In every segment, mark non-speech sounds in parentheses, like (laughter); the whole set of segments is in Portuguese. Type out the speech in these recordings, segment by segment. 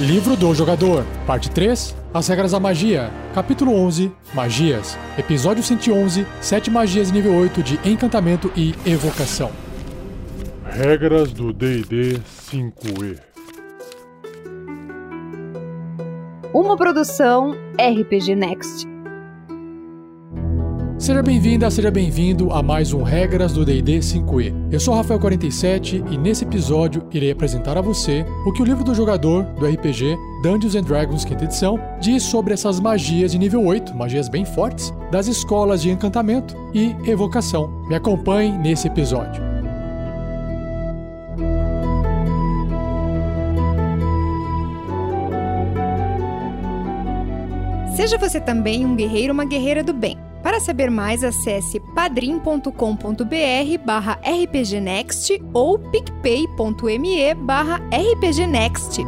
Livro do Jogador, Parte 3 As Regras da Magia, Capítulo 11 Magias, Episódio 111 Sete Magias nível 8 de Encantamento e Evocação. Regras do DD 5E Uma produção RPG Next. Seja bem-vinda, seja bem-vindo a mais um Regras do D&D 5e. Eu sou Rafael47 e nesse episódio irei apresentar a você o que o livro do jogador do RPG Dungeons and Dragons quinta edição diz sobre essas magias de nível 8, magias bem fortes, das escolas de encantamento e evocação. Me acompanhe nesse episódio. Seja você também um guerreiro ou uma guerreira do bem. Para saber mais, acesse padrim.com.br barra rpgnext ou picpay.me barra rpgnext.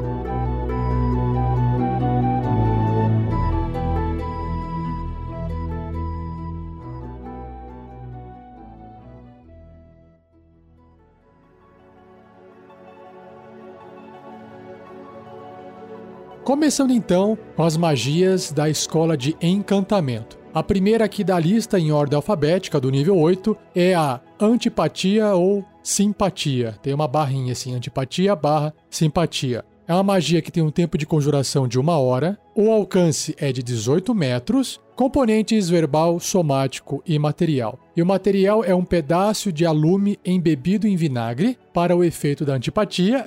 Começando então com as magias da escola de encantamento. A primeira aqui da lista em ordem alfabética, do nível 8, é a antipatia ou simpatia. Tem uma barrinha assim, antipatia barra simpatia. É uma magia que tem um tempo de conjuração de uma hora, o alcance é de 18 metros, componentes verbal, somático e material. E o material é um pedaço de alume embebido em vinagre para o efeito da antipatia.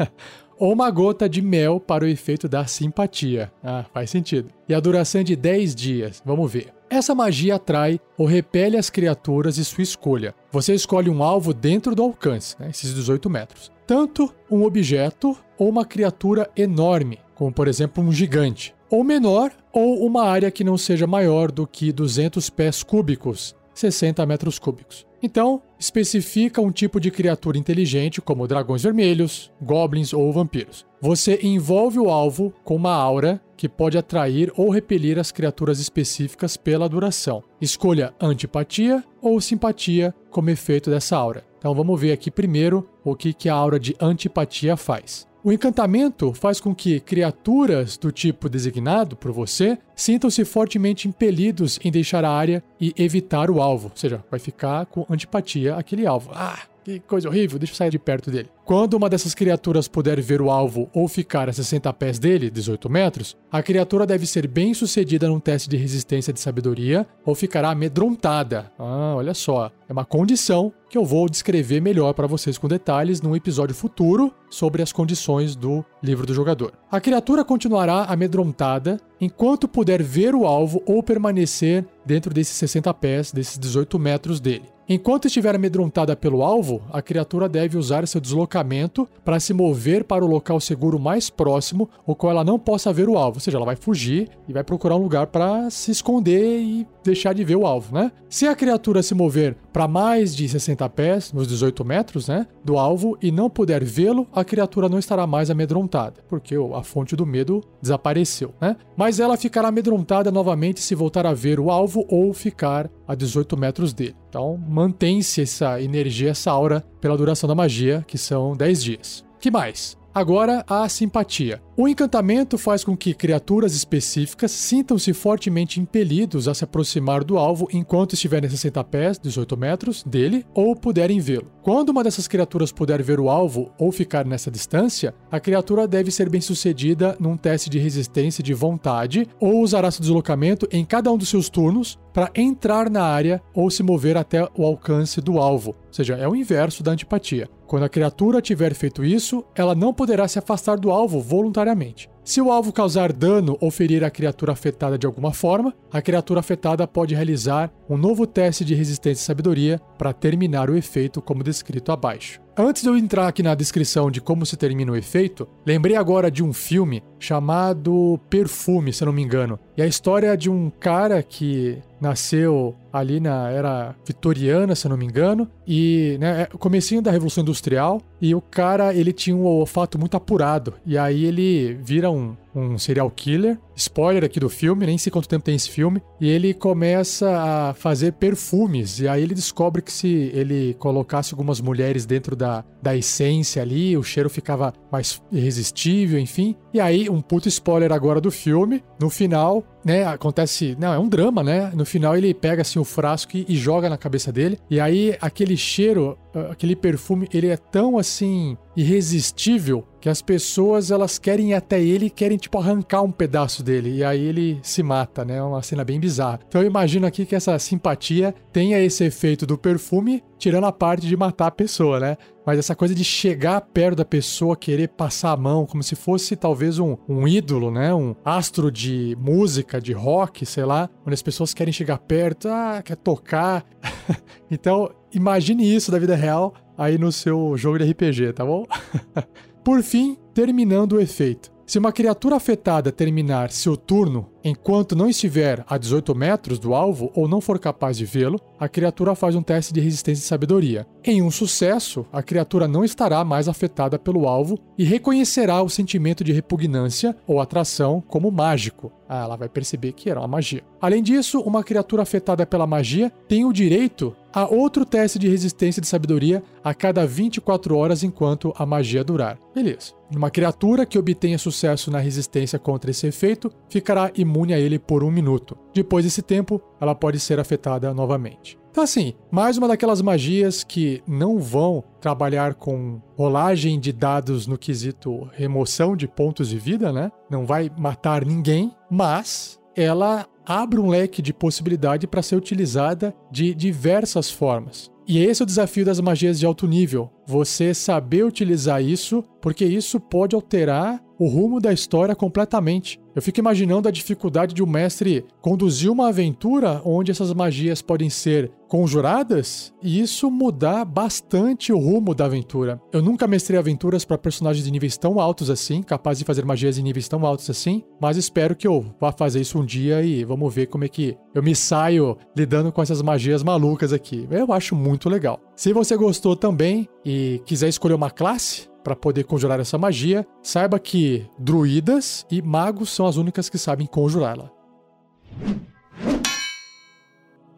(laughs) ou uma gota de mel para o efeito da simpatia. Ah, faz sentido. E a duração é de 10 dias. Vamos ver. Essa magia atrai ou repele as criaturas de sua escolha. Você escolhe um alvo dentro do alcance, né, esses 18 metros. Tanto um objeto ou uma criatura enorme, como por exemplo um gigante, ou menor, ou uma área que não seja maior do que 200 pés cúbicos, 60 metros cúbicos. Então, especifica um tipo de criatura inteligente, como dragões vermelhos, goblins ou vampiros. Você envolve o alvo com uma aura que pode atrair ou repelir as criaturas específicas pela duração. Escolha antipatia ou simpatia como efeito dessa aura. Então vamos ver aqui primeiro o que, que a aura de antipatia faz. O encantamento faz com que criaturas do tipo designado por você sintam-se fortemente impelidos em deixar a área e evitar o alvo, ou seja, vai ficar com antipatia aquele alvo. Ah, que coisa horrível, deixa eu sair de perto dele. Quando uma dessas criaturas puder ver o alvo ou ficar a 60 pés dele, 18 metros, a criatura deve ser bem sucedida num teste de resistência de sabedoria ou ficará amedrontada. Ah, olha só, é uma condição que eu vou descrever melhor para vocês com detalhes num episódio futuro sobre as condições do livro do jogador. A criatura continuará amedrontada enquanto puder ver o alvo ou permanecer dentro desses 60 pés, desses 18 metros dele. Enquanto estiver amedrontada pelo alvo, a criatura deve usar seu deslocamento para se mover para o local seguro mais próximo, o qual ela não possa ver o alvo. Ou seja, ela vai fugir e vai procurar um lugar para se esconder e deixar de ver o alvo, né? Se a criatura se mover para mais de 60 pés, nos 18 metros, né, do alvo e não puder vê-lo, a criatura não estará mais amedrontada, porque a fonte do medo desapareceu, né? Mas ela ficará amedrontada novamente se voltar a ver o alvo ou ficar a 18 metros dele. Então, mantém-se essa energia, essa aura pela duração da magia, que são 10 dias. Que mais? Agora, a simpatia. O encantamento faz com que criaturas específicas sintam-se fortemente impelidos a se aproximar do alvo enquanto estiverem a 60 pés, 18 metros, dele, ou puderem vê-lo. Quando uma dessas criaturas puder ver o alvo ou ficar nessa distância, a criatura deve ser bem sucedida num teste de resistência de vontade ou usará seu deslocamento em cada um dos seus turnos para entrar na área ou se mover até o alcance do alvo. Ou seja, é o inverso da antipatia. Quando a criatura tiver feito isso, ela não poderá se afastar do alvo voluntariamente. Se o alvo causar dano ou ferir a criatura afetada de alguma forma, a criatura afetada pode realizar um novo teste de resistência e sabedoria para terminar o efeito como descrito abaixo. Antes de eu entrar aqui na descrição de como se termina o efeito, lembrei agora de um filme chamado Perfume, se eu não me engano. E a história é de um cara que nasceu ali na era vitoriana, se eu não me engano, e né, é comecinho da Revolução Industrial, e o cara ele tinha um olfato muito apurado, e aí ele vira um um serial killer. Spoiler aqui do filme, nem sei quanto tempo tem esse filme. E ele começa a fazer perfumes. E aí ele descobre que se ele colocasse algumas mulheres dentro da, da essência ali, o cheiro ficava mais irresistível, enfim. E aí, um puto spoiler agora do filme. No final, né, acontece. Não, é um drama, né? No final ele pega assim o frasco e, e joga na cabeça dele. E aí aquele cheiro, aquele perfume, ele é tão assim irresistível que as pessoas elas querem ir até ele e querem tipo arrancar um pedaço dele e aí ele se mata, né? É uma cena bem bizarra. Então eu imagino aqui que essa simpatia tenha esse efeito do perfume, tirando a parte de matar a pessoa, né? Mas essa coisa de chegar perto da pessoa, querer passar a mão, como se fosse talvez um, um ídolo, né? Um astro de música, de rock, sei lá, onde as pessoas querem chegar perto, ah, quer tocar. (laughs) então, imagine isso da vida real aí no seu jogo de RPG, tá bom? (laughs) Por fim, terminando o efeito. Se uma criatura afetada terminar seu turno enquanto não estiver a 18 metros do alvo ou não for capaz de vê-lo, a criatura faz um teste de resistência e sabedoria. Em um sucesso, a criatura não estará mais afetada pelo alvo e reconhecerá o sentimento de repugnância ou atração como mágico. Ah, ela vai perceber que era uma magia. Além disso, uma criatura afetada pela magia tem o direito a outro teste de resistência de sabedoria a cada 24 horas enquanto a magia durar. Beleza. Uma criatura que obtenha sucesso na resistência contra esse efeito ficará imune a ele por um minuto. Depois desse tempo, ela pode ser afetada novamente. Então, assim, mais uma daquelas magias que não vão trabalhar com rolagem de dados no quesito remoção de pontos de vida, né? Não vai matar ninguém, mas ela abre um leque de possibilidade para ser utilizada de diversas formas. E esse é o desafio das magias de alto nível. Você saber utilizar isso, porque isso pode alterar o rumo da história completamente. Eu fico imaginando a dificuldade de um mestre conduzir uma aventura onde essas magias podem ser conjuradas e isso mudar bastante o rumo da aventura. Eu nunca mestrei aventuras para personagens de níveis tão altos assim, capazes de fazer magias em níveis tão altos assim, mas espero que eu vá fazer isso um dia e vamos ver como é que eu me saio lidando com essas magias malucas aqui. Eu acho muito legal. Se você gostou também e quiser escolher uma classe, para poder conjurar essa magia, saiba que druidas e magos são as únicas que sabem conjurá-la.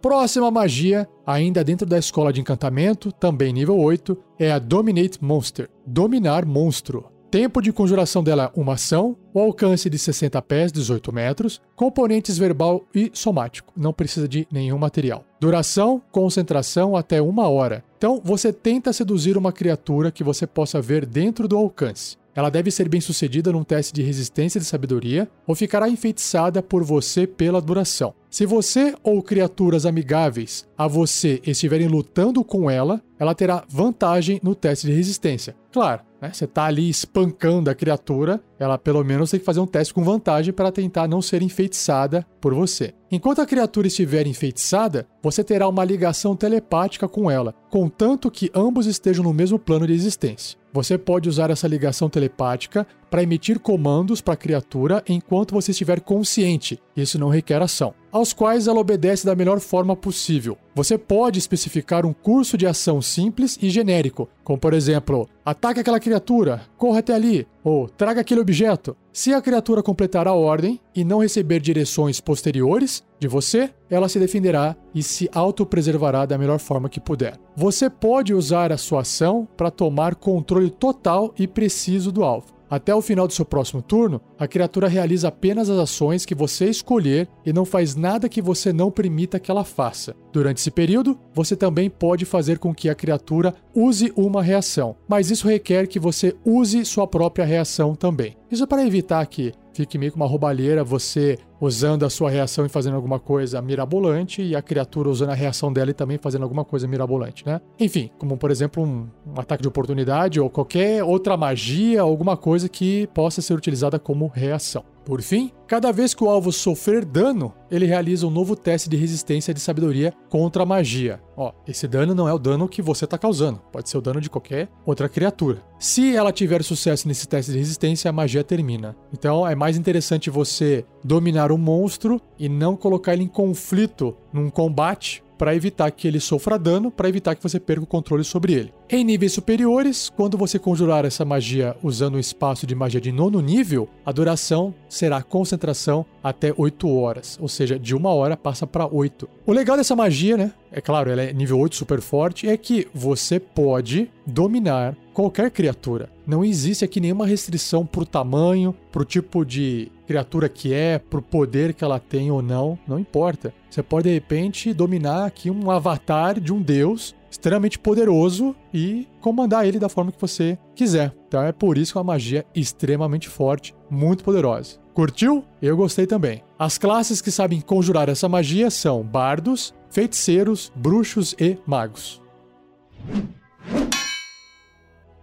Próxima magia, ainda dentro da escola de encantamento, também nível 8, é a Dominate Monster dominar monstro. Tempo de conjuração dela uma ação, o alcance de 60 pés, 18 metros, componentes verbal e somático, não precisa de nenhum material. Duração, concentração até uma hora. Então você tenta seduzir uma criatura que você possa ver dentro do alcance. Ela deve ser bem sucedida num teste de resistência de sabedoria ou ficará enfeitiçada por você pela duração. Se você ou criaturas amigáveis a você estiverem lutando com ela, ela terá vantagem no teste de resistência. Claro, né? Você tá ali espancando a criatura, ela pelo menos tem que fazer um teste com vantagem para tentar não ser enfeitiçada por você. Enquanto a criatura estiver enfeitiçada, você terá uma ligação telepática com ela, contanto que ambos estejam no mesmo plano de existência. Você pode usar essa ligação telepática para emitir comandos para a criatura enquanto você estiver consciente, isso não requer ação, aos quais ela obedece da melhor forma possível. Você pode especificar um curso de ação simples e genérico, como por exemplo, ataque aquela criatura, corra até ali, ou traga aquele objeto. Se a criatura completar a ordem e não receber direções posteriores de você, ela se defenderá e se autopreservará da melhor forma que puder. Você pode usar a sua ação para tomar controle total e preciso do alvo. Até o final do seu próximo turno, a criatura realiza apenas as ações que você escolher e não faz nada que você não permita que ela faça. Durante esse período, você também pode fazer com que a criatura use uma reação, mas isso requer que você use sua própria reação também. Isso para evitar que fique meio com uma roubalheira você usando a sua reação e fazendo alguma coisa mirabolante e a criatura usando a reação dela e também fazendo alguma coisa mirabolante, né? Enfim, como por exemplo um, um ataque de oportunidade ou qualquer outra magia, alguma coisa que possa ser utilizada como reação. Por fim, cada vez que o alvo sofrer dano, ele realiza um novo teste de resistência de sabedoria contra a magia. Ó, esse dano não é o dano que você está causando, pode ser o dano de qualquer outra criatura. Se ela tiver sucesso nesse teste de resistência, a magia termina. Então é mais interessante você dominar um monstro e não colocar ele em conflito num combate para evitar que ele sofra dano, para evitar que você perca o controle sobre ele. Em níveis superiores, quando você conjurar essa magia usando o espaço de magia de nono nível, a duração será concentração até 8 horas, ou seja, de uma hora passa para 8. O legal dessa magia, né? É claro, ela é nível 8 super forte, é que você pode dominar qualquer criatura. Não existe aqui nenhuma restrição pro tamanho, pro tipo de criatura que é, pro poder que ela tem ou não, não importa. Você pode de repente dominar aqui um avatar de um deus extremamente poderoso e comandar ele da forma que você quiser. Então é por isso que é uma magia extremamente forte, muito poderosa. Curtiu? Eu gostei também. As classes que sabem conjurar essa magia são bardos, feiticeiros, bruxos e magos.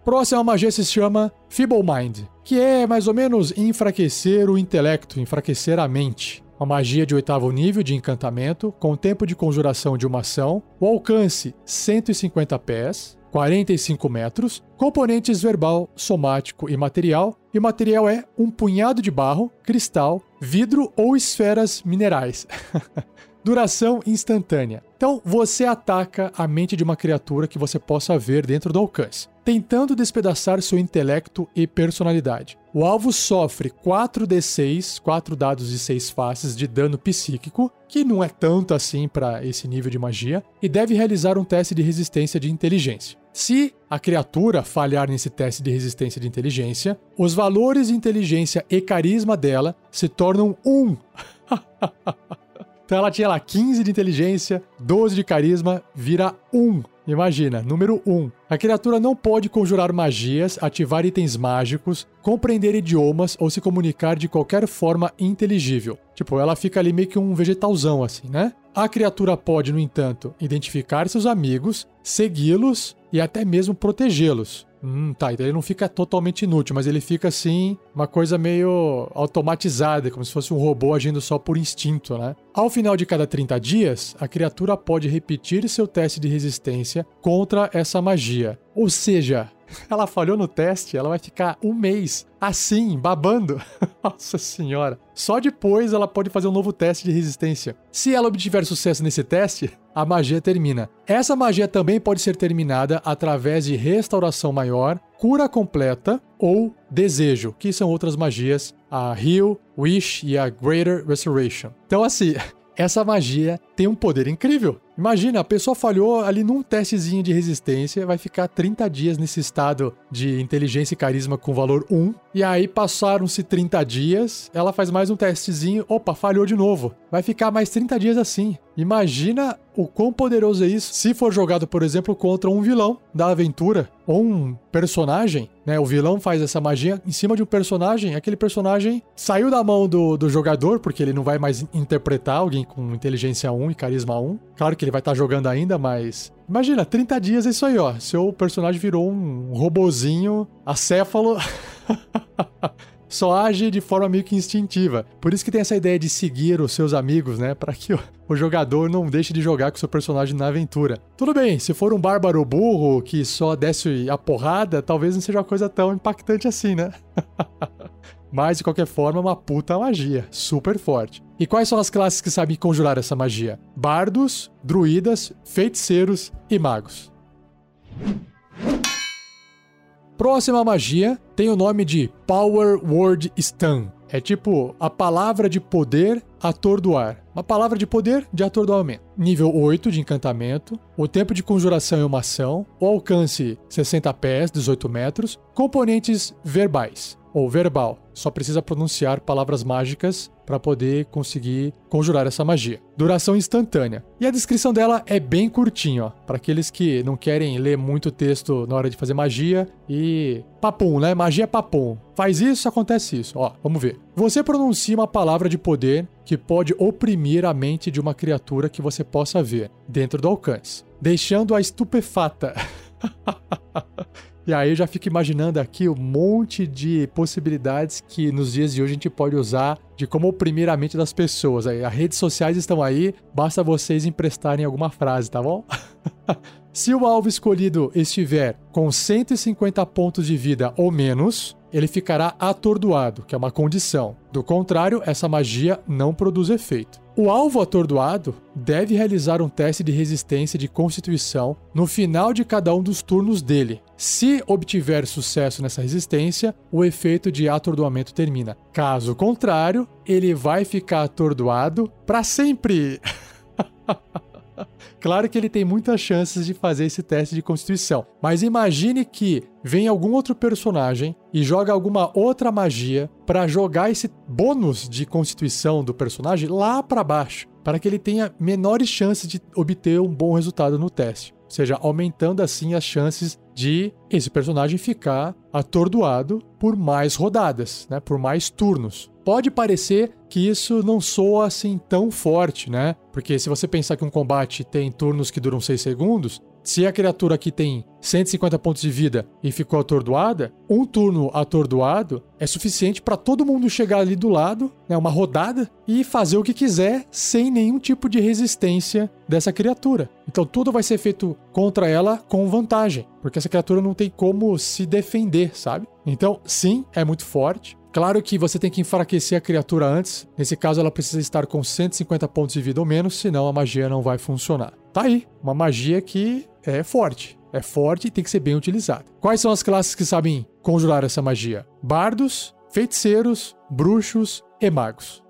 Próxima magia se chama Feeble Mind, que é mais ou menos enfraquecer o intelecto, enfraquecer a mente. Uma magia de oitavo nível de encantamento, com tempo de conjuração de uma ação, o alcance 150 pés, 45 metros, componentes verbal, somático e material, e o material é um punhado de barro, cristal, vidro ou esferas minerais. (laughs) Duração instantânea. Então, você ataca a mente de uma criatura que você possa ver dentro do alcance, tentando despedaçar seu intelecto e personalidade. O alvo sofre 4d6, 4 dados de 6 faces de dano psíquico, que não é tanto assim para esse nível de magia, e deve realizar um teste de resistência de inteligência. Se a criatura falhar nesse teste de resistência de inteligência, os valores de inteligência e carisma dela se tornam 1. (laughs) Então ela tinha lá 15 de inteligência, 12 de carisma, vira 1. Imagina, número 1. A criatura não pode conjurar magias, ativar itens mágicos, compreender idiomas ou se comunicar de qualquer forma inteligível. Tipo, ela fica ali meio que um vegetalzão assim, né? A criatura pode, no entanto, identificar seus amigos, segui-los e até mesmo protegê-los. Hum, tá, então ele não fica totalmente inútil, mas ele fica assim, uma coisa meio automatizada, como se fosse um robô agindo só por instinto, né? Ao final de cada 30 dias, a criatura pode repetir seu teste de resistência contra essa magia. Ou seja, ela falhou no teste, ela vai ficar um mês assim, babando. (laughs) Nossa senhora. Só depois ela pode fazer um novo teste de resistência. Se ela obtiver sucesso nesse teste, a magia termina. Essa magia também pode ser terminada através de restauração maior, cura completa ou desejo, que são outras magias, a Heal, Wish e a Greater Restoration. Então assim, (laughs) essa magia tem um poder incrível. Imagina, a pessoa falhou ali num testezinho de resistência, vai ficar 30 dias nesse estado de inteligência e carisma com valor 1, e aí passaram-se 30 dias, ela faz mais um testezinho, opa, falhou de novo. Vai ficar mais 30 dias assim. Imagina o quão poderoso é isso se for jogado, por exemplo, contra um vilão da aventura ou um personagem, né? O vilão faz essa magia em cima de um personagem, aquele personagem saiu da mão do, do jogador, porque ele não vai mais interpretar alguém com inteligência 1 e carisma 1. Claro que ele vai estar tá jogando ainda, mas imagina, 30 dias é isso aí, ó. Seu personagem virou um robozinho acéfalo. (laughs) (laughs) só age de forma meio que instintiva. Por isso que tem essa ideia de seguir os seus amigos, né? Para que o, o, jogador não deixe de jogar com seu personagem na aventura. Tudo bem, se for um bárbaro burro que só desce a porrada, talvez não seja uma coisa tão impactante assim, né? (laughs) Mas, de qualquer forma, é uma puta magia, super forte. E quais são as classes que sabem conjurar essa magia? Bardos, druidas, feiticeiros e magos. Próxima magia tem o nome de Power Word Stun. É tipo a palavra de poder atordoar. Uma palavra de poder de atordoamento. Nível 8 de encantamento. O tempo de conjuração é uma ação. O alcance 60 pés, 18 metros. Componentes verbais ou verbal. Só precisa pronunciar palavras mágicas para poder conseguir conjurar essa magia. Duração instantânea. E a descrição dela é bem curtinha, ó, para aqueles que não querem ler muito texto na hora de fazer magia e papum, né? Magia é papum. Faz isso, acontece isso. Ó, vamos ver. Você pronuncia uma palavra de poder que pode oprimir a mente de uma criatura que você possa ver dentro do alcance, deixando-a estupefata. (laughs) E aí eu já fico imaginando aqui um monte de possibilidades que nos dias de hoje a gente pode usar de como oprimir a mente das pessoas. As redes sociais estão aí, basta vocês emprestarem alguma frase, tá bom? (laughs) Se o alvo escolhido estiver com 150 pontos de vida ou menos, ele ficará atordoado, que é uma condição. Do contrário, essa magia não produz efeito. O alvo atordoado deve realizar um teste de resistência de constituição no final de cada um dos turnos dele. Se obtiver sucesso nessa resistência, o efeito de atordoamento termina. Caso contrário, ele vai ficar atordoado para sempre. (laughs) (laughs) Claro que ele tem muitas chances de fazer esse teste de constituição, mas imagine que vem algum outro personagem e joga alguma outra magia para jogar esse bônus de constituição do personagem lá para baixo, para que ele tenha menores chances de obter um bom resultado no teste. Ou seja, aumentando assim as chances de esse personagem ficar atordoado por mais rodadas, né, por mais turnos. Pode parecer que isso não soa assim tão forte, né? Porque se você pensar que um combate tem turnos que duram 6 segundos, se a criatura aqui tem 150 pontos de vida e ficou atordoada, um turno atordoado é suficiente para todo mundo chegar ali do lado, né, uma rodada, e fazer o que quiser sem nenhum tipo de resistência dessa criatura. Então tudo vai ser feito contra ela com vantagem, porque essa criatura não tem como se defender, sabe? Então, sim, é muito forte. Claro que você tem que enfraquecer a criatura antes. Nesse caso, ela precisa estar com 150 pontos de vida ou menos, senão a magia não vai funcionar. Tá aí, uma magia que é forte. É forte e tem que ser bem utilizada. Quais são as classes que sabem conjurar essa magia? Bardos, feiticeiros, bruxos e magos.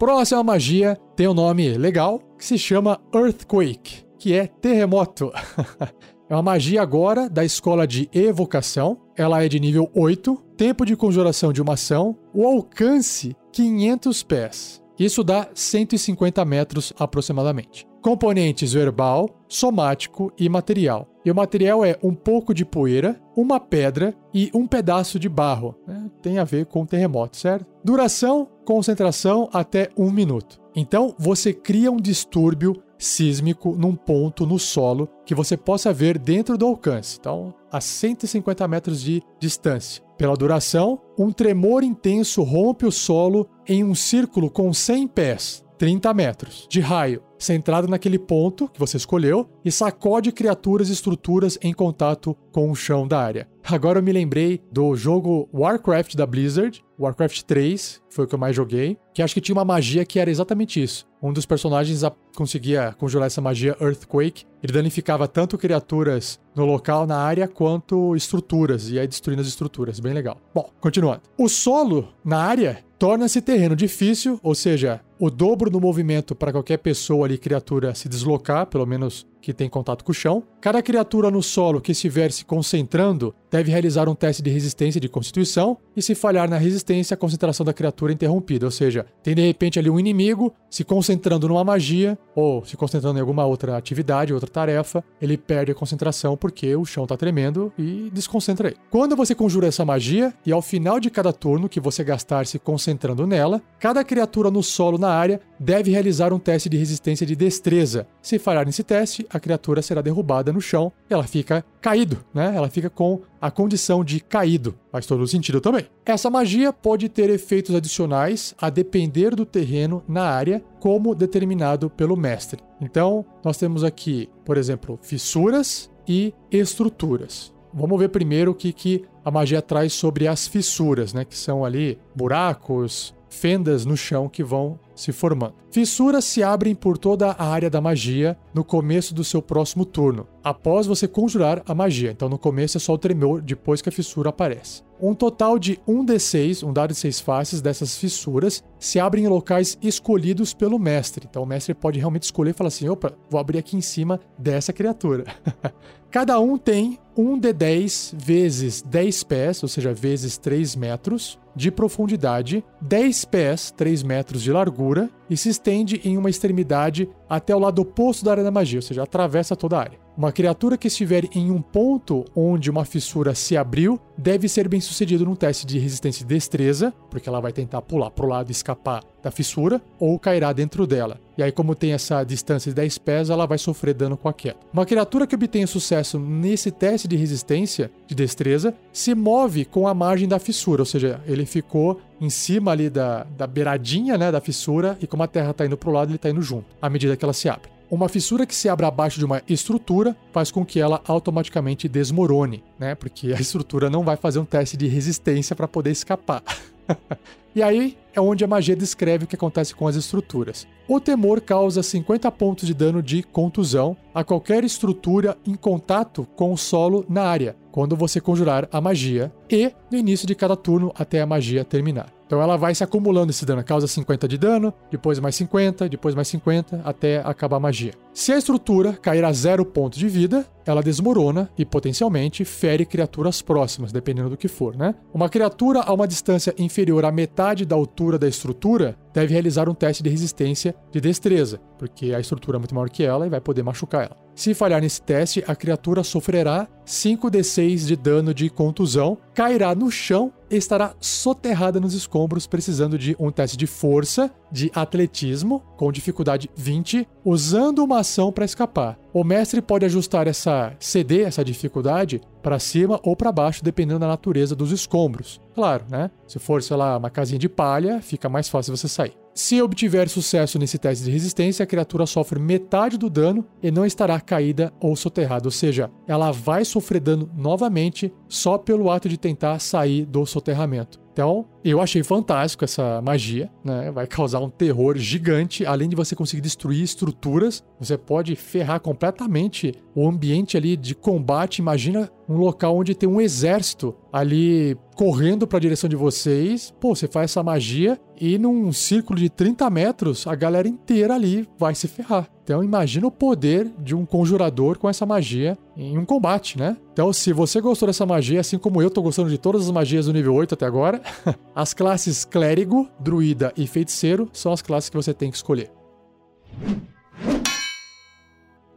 Próxima magia tem um nome legal que se chama Earthquake, que é terremoto. (laughs) É uma magia agora da escola de evocação. Ela é de nível 8, tempo de conjuração de uma ação, o alcance 500 pés. Isso dá 150 metros aproximadamente. Componentes verbal, somático e material. E o material é um pouco de poeira, uma pedra e um pedaço de barro. Né? Tem a ver com terremoto, certo? Duração, concentração até um minuto. Então você cria um distúrbio sísmico num ponto no solo que você possa ver dentro do alcance, então a 150 metros de distância. Pela duração, um tremor intenso rompe o solo em um círculo com 100 pés, 30 metros, de raio, centrado naquele ponto que você escolheu e sacode criaturas e estruturas em contato com o chão da área. Agora eu me lembrei do jogo Warcraft da Blizzard, Warcraft 3, foi o que eu mais joguei, que acho que tinha uma magia que era exatamente isso. Um dos personagens conseguia conjurar essa magia Earthquake. Ele danificava tanto criaturas no local, na área, quanto estruturas, e aí destruindo as estruturas. Bem legal. Bom, continuando. O solo na área torna-se terreno difícil, ou seja, o dobro do movimento para qualquer pessoa ali, criatura, se deslocar, pelo menos que tem contato com o chão. Cada criatura no solo que estiver se concentrando deve realizar um teste de resistência de constituição e se falhar na resistência, a concentração da criatura é interrompida, ou seja, tem de repente ali um inimigo se concentrando numa magia ou se concentrando em alguma outra atividade, outra tarefa, ele perde a concentração porque o chão está tremendo e desconcentra ele. Quando você conjura essa magia e ao final de cada turno que você gastar se concentrando nela, cada criatura no solo na área deve realizar um teste de resistência de destreza. Se falhar nesse teste, a criatura será derrubada no chão ela fica caído, né? Ela fica com a condição de caído. Faz todo sentido também. Essa magia pode ter efeitos adicionais a depender do terreno na área, como determinado pelo mestre. Então, nós temos aqui, por exemplo, fissuras e estruturas. Vamos ver primeiro o que, que a magia traz sobre as fissuras, né? Que são ali buracos, fendas no chão que vão se formando. Fissuras se abrem por toda a área da magia no começo do seu próximo turno, após você conjurar a magia. Então no começo é só o tremor depois que a fissura aparece. Um total de 1d6, um dado de 6 faces dessas fissuras, se abrem em locais escolhidos pelo mestre. Então o mestre pode realmente escolher e falar assim: opa, vou abrir aqui em cima dessa criatura. (laughs) Cada um tem 1 de 10 vezes 10 pés, ou seja, vezes 3 metros. De profundidade, 10 pés, 3 metros de largura, e se estende em uma extremidade até o lado oposto da área da magia, ou seja, atravessa toda a área. Uma criatura que estiver em um ponto onde uma fissura se abriu deve ser bem sucedido num teste de resistência e destreza, porque ela vai tentar pular para o lado e escapar da fissura, ou cairá dentro dela. E aí, como tem essa distância de 10 pés, ela vai sofrer dano com a queda. Uma criatura que obtenha sucesso nesse teste de resistência, de destreza, se move com a margem da fissura, ou seja, ele ficou em cima ali da, da beiradinha né, da fissura, e como a terra está indo para o lado, ele está indo junto, à medida que ela se abre. Uma fissura que se abre abaixo de uma estrutura faz com que ela automaticamente desmorone, né? Porque a (laughs) estrutura não vai fazer um teste de resistência para poder escapar. (laughs) e aí é onde a magia descreve o que acontece com as estruturas. O temor causa 50 pontos de dano de contusão a qualquer estrutura em contato com o solo na área, quando você conjurar a magia, e no início de cada turno até a magia terminar. Então ela vai se acumulando esse dano, causa 50 de dano, depois mais 50, depois mais 50, até acabar a magia. Se a estrutura cair a zero ponto de vida, ela desmorona e potencialmente fere criaturas próximas, dependendo do que for, né? Uma criatura a uma distância inferior à metade da altura da estrutura deve realizar um teste de resistência de destreza, porque a estrutura é muito maior que ela e vai poder machucar ela. Se falhar nesse teste, a criatura sofrerá 5d6 de dano de contusão, cairá no chão e estará soterrada nos escombros, precisando de um teste de força, de atletismo, com dificuldade 20, usando uma ação para escapar. O mestre pode ajustar essa CD, essa dificuldade, para cima ou para baixo, dependendo da natureza dos escombros. Claro, né? Se for, sei lá, uma casinha de palha, fica mais fácil você sair. Se obtiver sucesso nesse teste de resistência, a criatura sofre metade do dano e não estará caída ou soterrada, ou seja, ela vai sofrer dano novamente só pelo ato de tentar sair do soterramento. Então, eu achei fantástico essa magia, né? Vai causar um terror gigante, além de você conseguir destruir estruturas, você pode ferrar completamente o ambiente ali de combate. Imagina um local onde tem um exército ali correndo para a direção de vocês. Pô, você faz essa magia e num círculo de 30 metros, a galera inteira ali vai se ferrar. Então imagina o poder de um conjurador com essa magia em um combate, né? Então se você gostou dessa magia, assim como eu tô gostando de todas as magias do nível 8 até agora, (laughs) as classes clérigo, druida e feiticeiro são as classes que você tem que escolher.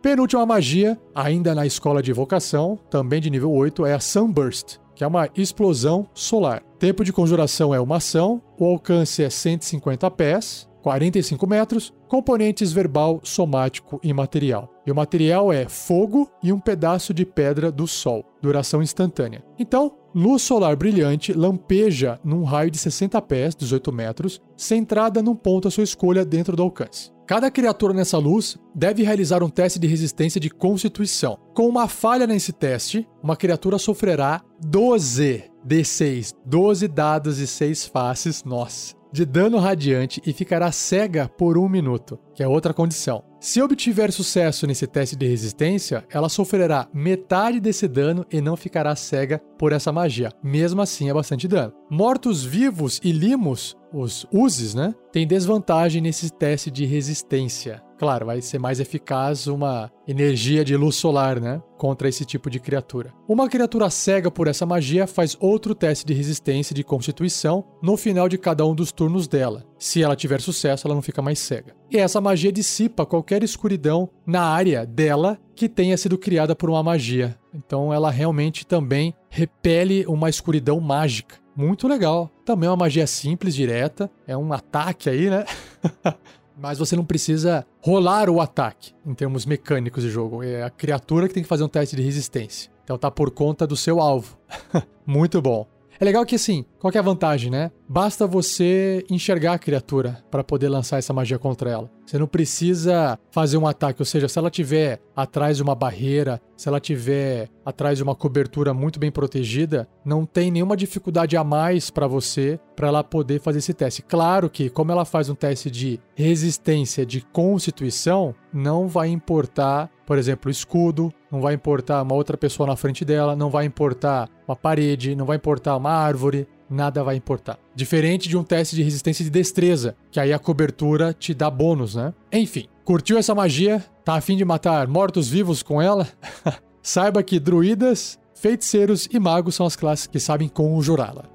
Penúltima magia, ainda na escola de evocação, também de nível 8, é a Sunburst, que é uma explosão solar. Tempo de conjuração é uma ação, o alcance é 150 pés, 45 metros, componentes verbal, somático e material. E o material é fogo e um pedaço de pedra do sol, duração instantânea. Então, luz solar brilhante lampeja num raio de 60 pés, 18 metros, centrada num ponto à sua escolha dentro do alcance. Cada criatura nessa luz deve realizar um teste de resistência de constituição. Com uma falha nesse teste, uma criatura sofrerá 12 D6, 12 dados e 6 faces, nossa, de dano radiante e ficará cega por um minuto, que é outra condição. Se obtiver sucesso nesse teste de resistência, ela sofrerá metade desse dano e não ficará cega por essa magia. Mesmo assim, é bastante dano. Mortos-vivos e limos, os uses, né, têm desvantagem nesse teste de resistência. Claro, vai ser mais eficaz uma energia de luz solar, né? Contra esse tipo de criatura. Uma criatura cega por essa magia faz outro teste de resistência de constituição no final de cada um dos turnos dela. Se ela tiver sucesso, ela não fica mais cega. E essa magia dissipa qualquer escuridão na área dela que tenha sido criada por uma magia. Então ela realmente também repele uma escuridão mágica. Muito legal. Também é uma magia simples, direta. É um ataque aí, né? (laughs) Mas você não precisa rolar o ataque em termos mecânicos de jogo. É a criatura que tem que fazer um teste de resistência. Então tá por conta do seu alvo. (laughs) Muito bom. É legal que assim, qual é a vantagem, né? Basta você enxergar a criatura para poder lançar essa magia contra ela. Você não precisa fazer um ataque, ou seja, se ela tiver atrás de uma barreira, se ela tiver atrás de uma cobertura muito bem protegida, não tem nenhuma dificuldade a mais para você para ela poder fazer esse teste. Claro que como ela faz um teste de resistência de constituição, não vai importar, por exemplo, escudo, não vai importar uma outra pessoa na frente dela, não vai importar uma parede, não vai importar uma árvore, nada vai importar. Diferente de um teste de resistência de destreza, que aí a cobertura te dá bônus, né? Enfim, curtiu essa magia? Tá afim de matar mortos-vivos com ela? (laughs) Saiba que druidas, feiticeiros e magos são as classes que sabem conjurá-la.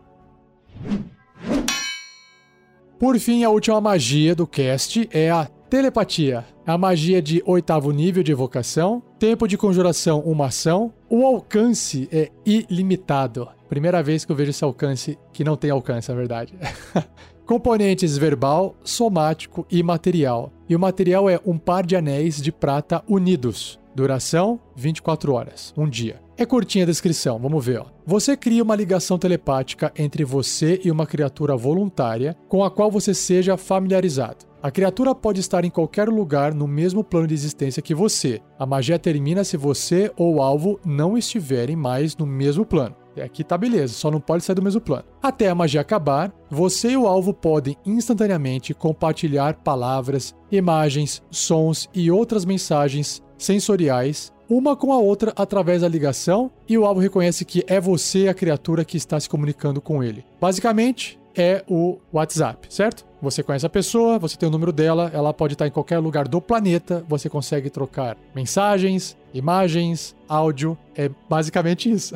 Por fim, a última magia do cast é a telepatia. A magia de oitavo nível de evocação, tempo de conjuração uma ação, o alcance é ilimitado. Primeira vez que eu vejo esse alcance que não tem alcance, na verdade. (laughs) Componentes verbal, somático e material. E o material é um par de anéis de prata unidos. Duração: 24 horas, um dia. É curtinha a descrição, vamos ver. Ó. Você cria uma ligação telepática entre você e uma criatura voluntária com a qual você seja familiarizado. A criatura pode estar em qualquer lugar no mesmo plano de existência que você. A magia termina se você ou o alvo não estiverem mais no mesmo plano. Aqui tá beleza, só não pode sair do mesmo plano. Até a magia acabar, você e o alvo podem instantaneamente compartilhar palavras, imagens, sons e outras mensagens sensoriais uma com a outra através da ligação e o alvo reconhece que é você a criatura que está se comunicando com ele. Basicamente, é o WhatsApp, certo? Você conhece a pessoa, você tem o número dela, ela pode estar em qualquer lugar do planeta, você consegue trocar mensagens, imagens, áudio, é basicamente isso.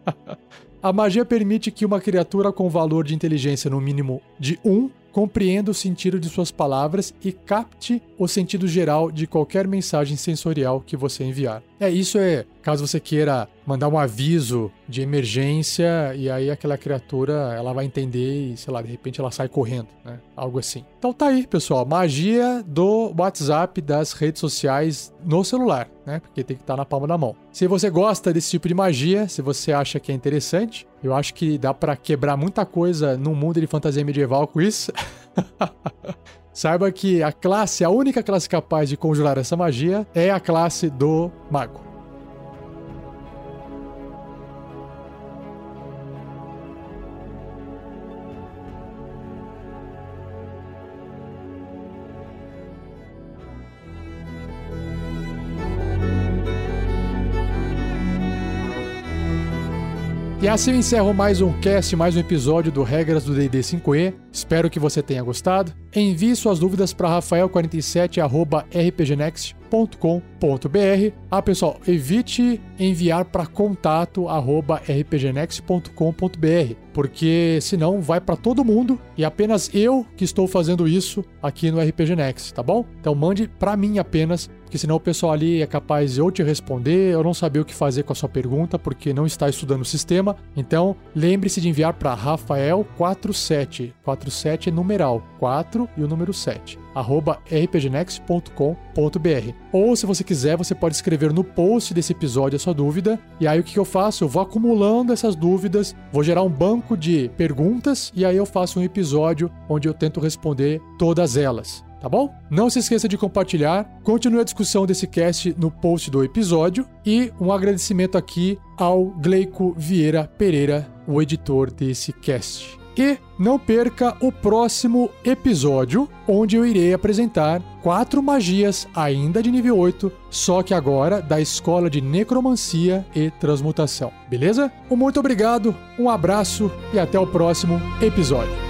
(laughs) a magia permite que uma criatura com valor de inteligência no mínimo de 1 compreenda o sentido de suas palavras e capte o sentido geral de qualquer mensagem sensorial que você enviar. É, isso é caso você queira mandar um aviso de emergência e aí aquela criatura ela vai entender e, sei lá, de repente ela sai correndo, né? Algo assim. Então tá aí, pessoal, magia do WhatsApp das redes sociais no celular, né? Porque tem que estar tá na palma da mão. Se você gosta desse tipo de magia, se você acha que é interessante, eu acho que dá para quebrar muita coisa no mundo de fantasia medieval com isso. (laughs) Saiba que a classe, a única classe capaz de conjurar essa magia é a classe do mago. E assim eu encerro mais um cast, mais um episódio do Regras do D&D 5e. Espero que você tenha gostado. Envie suas dúvidas para rafael47@rpgnext.com.br. Ah, pessoal, evite enviar para contato@rpgnext.com.br, porque senão vai para todo mundo e apenas eu que estou fazendo isso aqui no RPG Next, tá bom? Então mande para mim apenas porque senão o pessoal ali é capaz de ou te responder, ou não saber o que fazer com a sua pergunta, porque não está estudando o sistema. Então, lembre-se de enviar para Rafael47, 47 é numeral, 4 e o número 7, arroba rpgnext.com.br. Ou, se você quiser, você pode escrever no post desse episódio a sua dúvida, e aí o que eu faço? Eu vou acumulando essas dúvidas, vou gerar um banco de perguntas, e aí eu faço um episódio onde eu tento responder todas elas tá bom? Não se esqueça de compartilhar, continue a discussão desse cast no post do episódio e um agradecimento aqui ao Gleico Vieira Pereira, o editor desse cast. E não perca o próximo episódio, onde eu irei apresentar quatro magias ainda de nível 8, só que agora da Escola de Necromancia e Transmutação. Beleza? Um muito obrigado, um abraço e até o próximo episódio.